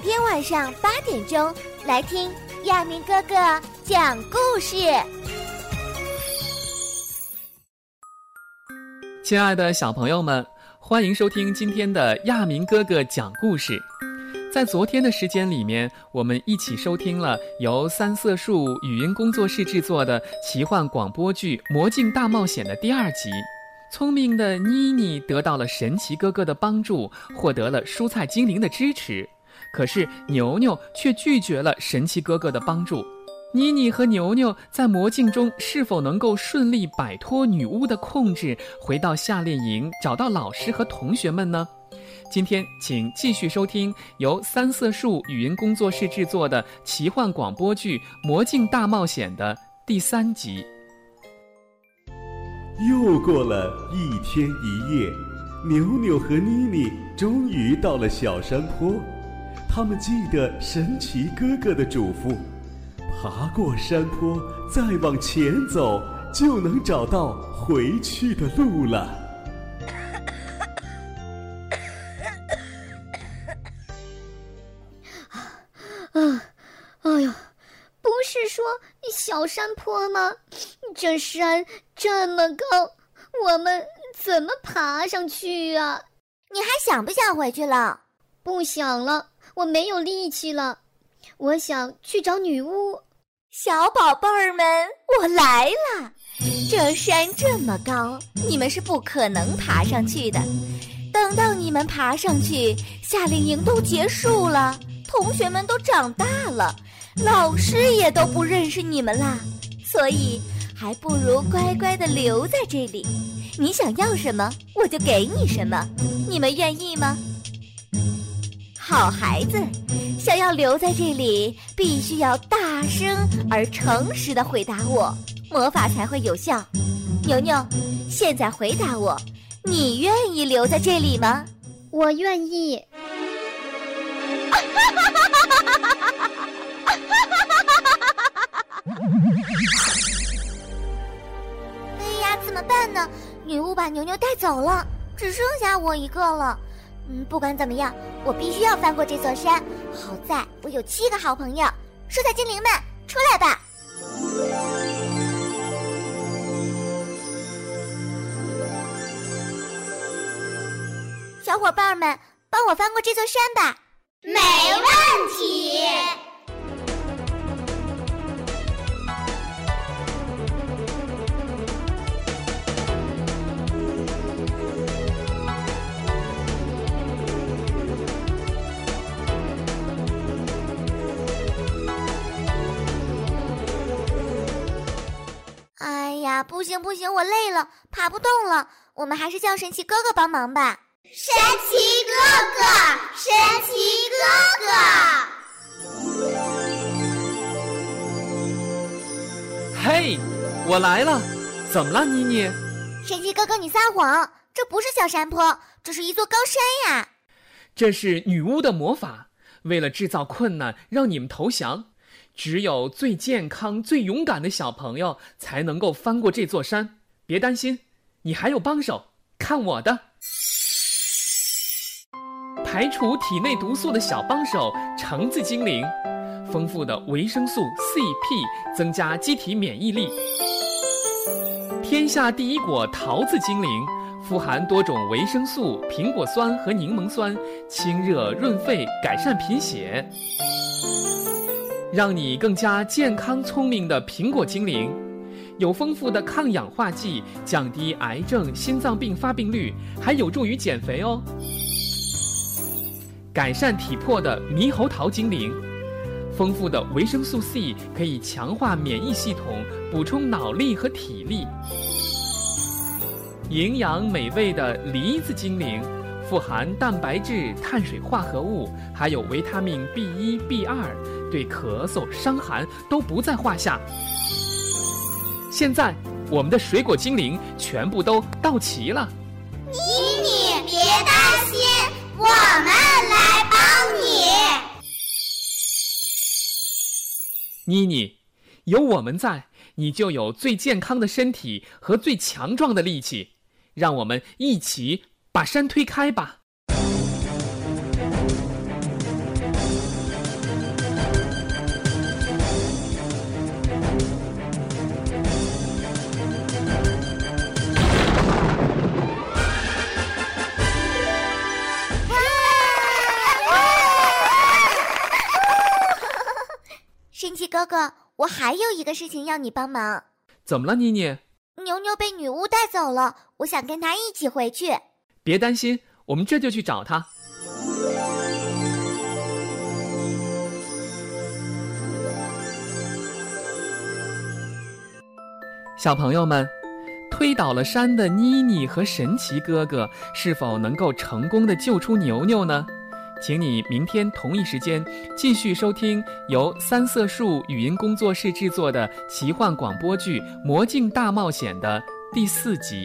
天晚上八点钟来听亚明哥哥讲故事。亲爱的小朋友们，欢迎收听今天的亚明哥哥讲故事。在昨天的时间里面，我们一起收听了由三色树语音工作室制作的奇幻广播剧《魔镜大冒险》的第二集。聪明的妮妮得到了神奇哥哥的帮助，获得了蔬菜精灵的支持。可是牛牛却拒绝了神奇哥哥的帮助。妮妮和牛牛在魔镜中是否能够顺利摆脱女巫的控制，回到夏令营，找到老师和同学们呢？今天，请继续收听由三色树语音工作室制作的奇幻广播剧《魔镜大冒险》的第三集。又过了一天一夜，牛牛和妮妮终于到了小山坡。他们记得神奇哥哥的嘱咐：爬过山坡，再往前走，就能找到回去的路了。啊，哎呦，不是说小山坡吗？这山这么高，我们怎么爬上去啊？你还想不想回去了？不想了，我没有力气了。我想去找女巫。小宝贝儿们，我来了。这山这么高，你们是不可能爬上去的。等到你们爬上去，夏令营都结束了，同学们都长大了，老师也都不认识你们啦。所以。还不如乖乖的留在这里，你想要什么我就给你什么，你们愿意吗？好孩子，想要留在这里，必须要大声而诚实的回答我，魔法才会有效。牛牛，现在回答我，你愿意留在这里吗？我愿意。哎呀怎么办呢？女巫把牛牛带走了，只剩下我一个了。嗯，不管怎么样，我必须要翻过这座山。好在我有七个好朋友，蔬菜精灵们，出来吧！小伙伴们，帮我翻过这座山吧！没问题。不行不行，我累了，爬不动了。我们还是叫神奇哥哥帮忙吧。神奇哥哥，神奇哥哥。嘿，我来了，怎么了，妮妮？神奇哥哥，你撒谎，这不是小山坡，这是一座高山呀。这是女巫的魔法，为了制造困难，让你们投降。只有最健康、最勇敢的小朋友才能够翻过这座山。别担心，你还有帮手，看我的！排除体内毒素的小帮手——橙子精灵，丰富的维生素 C、P 增加机体免疫力。天下第一果桃子精灵，富含多种维生素、苹果酸和柠檬酸，清热润肺，改善贫血。让你更加健康聪明的苹果精灵，有丰富的抗氧化剂，降低癌症、心脏病发病率，还有助于减肥哦。改善体魄的猕猴桃精灵，丰富的维生素 C 可以强化免疫系统，补充脑力和体力。营养美味的梨子精灵，富含蛋白质、碳水化合物，还有维他命 B 一、B 二。对咳嗽、伤寒都不在话下。现在，我们的水果精灵全部都到齐了。妮妮，别担心，我们来帮你。妮妮，有我们在，你就有最健康的身体和最强壮的力气。让我们一起把山推开吧。哥哥，我还有一个事情要你帮忙。怎么了，妮妮？牛牛被女巫带走了，我想跟他一起回去。别担心，我们这就去找他。小朋友们，推倒了山的妮妮和神奇哥哥是否能够成功的救出牛牛呢？请你明天同一时间继续收听由三色树语音工作室制作的奇幻广播剧《魔镜大冒险》的第四集。